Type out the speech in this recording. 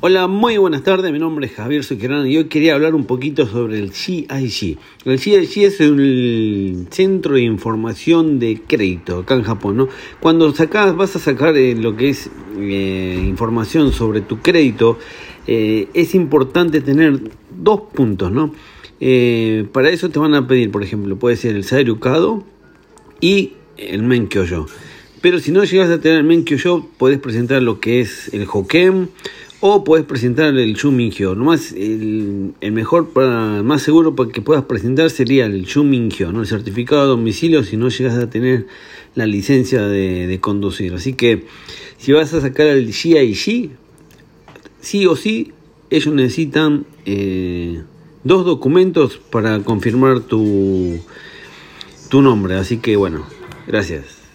Hola, muy buenas tardes. Mi nombre es Javier Suquerán y hoy quería hablar un poquito sobre el CIG. El CIG es el Centro de Información de Crédito acá en Japón. ¿no? Cuando sacas, vas a sacar eh, lo que es eh, información sobre tu crédito, eh, es importante tener dos puntos. ¿no? para eso te van a pedir, por ejemplo, puede ser el Sairukado y el Menkyoyo. Pero si no llegas a tener el Menkyoyo, puedes presentar lo que es el Hoken o puedes presentar el Shumingyo. Nomás el, el mejor, para, más seguro para que puedas presentar sería el Shumingyo, ¿no? el certificado de domicilio si no llegas a tener la licencia de, conducir. Así que si vas a sacar el GIG, sí o sí, ellos necesitan eh, dos documentos para confirmar tu, tu nombre. Así que bueno, gracias.